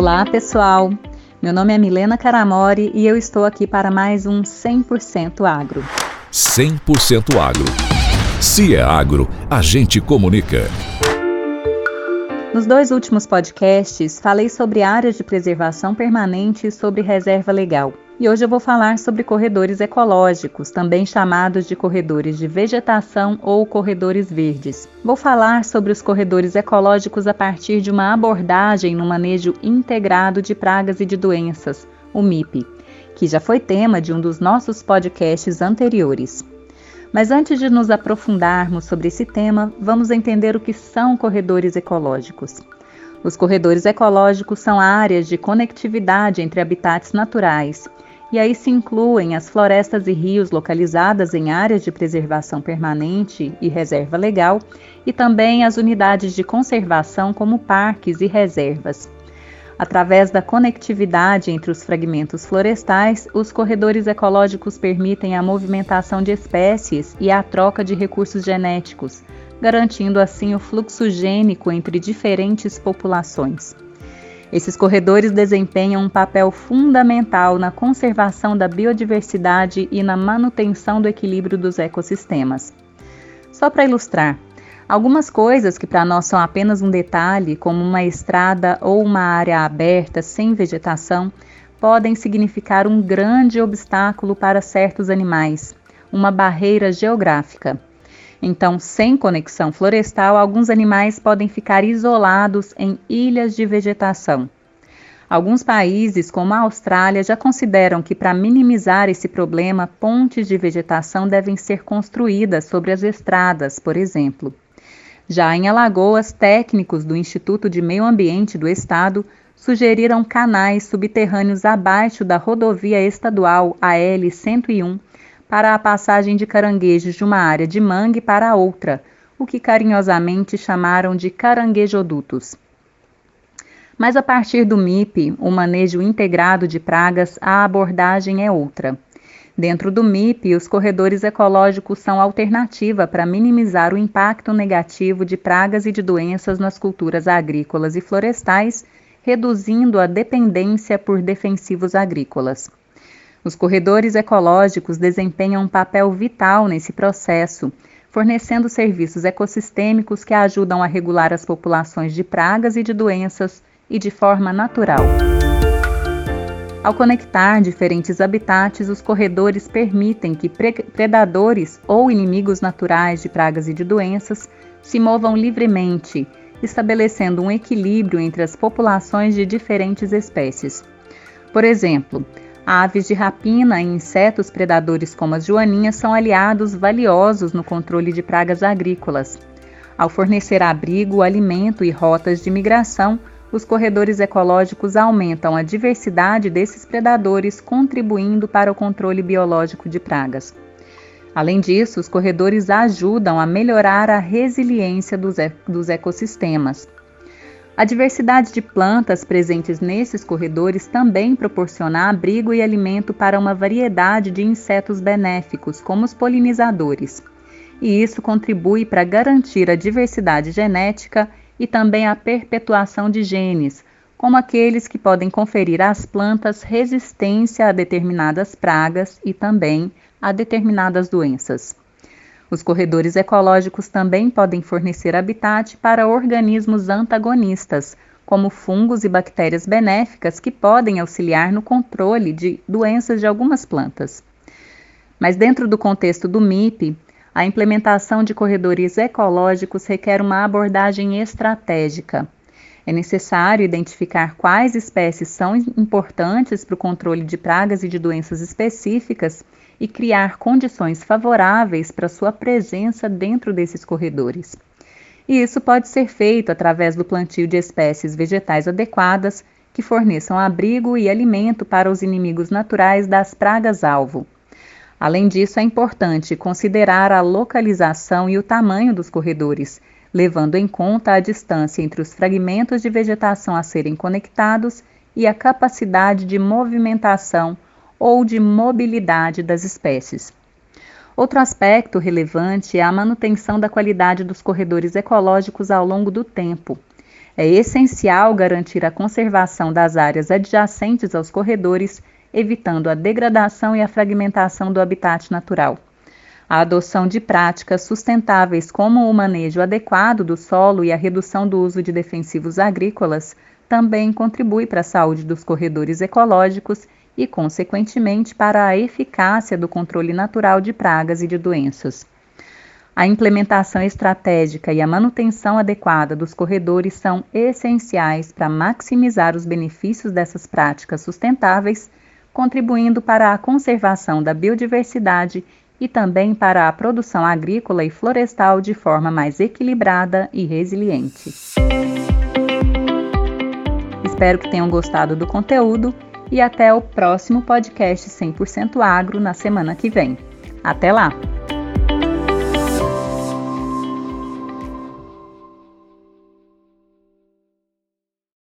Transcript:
Olá, pessoal! Meu nome é Milena Caramori e eu estou aqui para mais um 100% Agro. 100% Agro. Se é agro, a gente comunica. Nos dois últimos podcasts, falei sobre áreas de preservação permanente e sobre reserva legal. E hoje eu vou falar sobre corredores ecológicos, também chamados de corredores de vegetação ou corredores verdes. Vou falar sobre os corredores ecológicos a partir de uma abordagem no manejo integrado de pragas e de doenças, o MIP, que já foi tema de um dos nossos podcasts anteriores. Mas antes de nos aprofundarmos sobre esse tema, vamos entender o que são corredores ecológicos. Os corredores ecológicos são áreas de conectividade entre habitats naturais e aí se incluem as florestas e rios localizadas em áreas de preservação permanente e reserva legal, e também as unidades de conservação, como parques e reservas. Através da conectividade entre os fragmentos florestais, os corredores ecológicos permitem a movimentação de espécies e a troca de recursos genéticos, garantindo assim o fluxo gênico entre diferentes populações. Esses corredores desempenham um papel fundamental na conservação da biodiversidade e na manutenção do equilíbrio dos ecossistemas. Só para ilustrar, algumas coisas que para nós são apenas um detalhe, como uma estrada ou uma área aberta sem vegetação, podem significar um grande obstáculo para certos animais, uma barreira geográfica. Então, sem conexão florestal, alguns animais podem ficar isolados em ilhas de vegetação. Alguns países, como a Austrália, já consideram que para minimizar esse problema, pontes de vegetação devem ser construídas sobre as estradas, por exemplo. Já em Alagoas, técnicos do Instituto de Meio Ambiente do Estado sugeriram canais subterrâneos abaixo da rodovia estadual AL 101 para a passagem de caranguejos de uma área de mangue para outra, o que carinhosamente chamaram de caranguejodutos. Mas a partir do MIP, o manejo integrado de pragas, a abordagem é outra. Dentro do MIP, os corredores ecológicos são alternativa para minimizar o impacto negativo de pragas e de doenças nas culturas agrícolas e florestais, reduzindo a dependência por defensivos agrícolas. Os corredores ecológicos desempenham um papel vital nesse processo, fornecendo serviços ecossistêmicos que ajudam a regular as populações de pragas e de doenças e de forma natural. Ao conectar diferentes habitats, os corredores permitem que predadores ou inimigos naturais de pragas e de doenças se movam livremente, estabelecendo um equilíbrio entre as populações de diferentes espécies. Por exemplo, Aves de rapina e insetos predadores como as joaninhas são aliados valiosos no controle de pragas agrícolas. Ao fornecer abrigo, alimento e rotas de migração, os corredores ecológicos aumentam a diversidade desses predadores, contribuindo para o controle biológico de pragas. Além disso, os corredores ajudam a melhorar a resiliência dos, dos ecossistemas. A diversidade de plantas presentes nesses corredores também proporciona abrigo e alimento para uma variedade de insetos benéficos, como os polinizadores. E isso contribui para garantir a diversidade genética e também a perpetuação de genes, como aqueles que podem conferir às plantas resistência a determinadas pragas e também a determinadas doenças. Os corredores ecológicos também podem fornecer habitat para organismos antagonistas, como fungos e bactérias benéficas que podem auxiliar no controle de doenças de algumas plantas. Mas dentro do contexto do MIP, a implementação de corredores ecológicos requer uma abordagem estratégica. É necessário identificar quais espécies são importantes para o controle de pragas e de doenças específicas e criar condições favoráveis para sua presença dentro desses corredores. E isso pode ser feito através do plantio de espécies vegetais adequadas que forneçam abrigo e alimento para os inimigos naturais das pragas-alvo. Além disso, é importante considerar a localização e o tamanho dos corredores, levando em conta a distância entre os fragmentos de vegetação a serem conectados e a capacidade de movimentação ou de mobilidade das espécies. Outro aspecto relevante é a manutenção da qualidade dos corredores ecológicos ao longo do tempo. É essencial garantir a conservação das áreas adjacentes aos corredores, evitando a degradação e a fragmentação do habitat natural. A adoção de práticas sustentáveis, como o manejo adequado do solo e a redução do uso de defensivos agrícolas, também contribui para a saúde dos corredores ecológicos e, consequentemente, para a eficácia do controle natural de pragas e de doenças. A implementação estratégica e a manutenção adequada dos corredores são essenciais para maximizar os benefícios dessas práticas sustentáveis, contribuindo para a conservação da biodiversidade e também para a produção agrícola e florestal de forma mais equilibrada e resiliente. Espero que tenham gostado do conteúdo e até o próximo podcast 100% Agro na semana que vem. Até lá!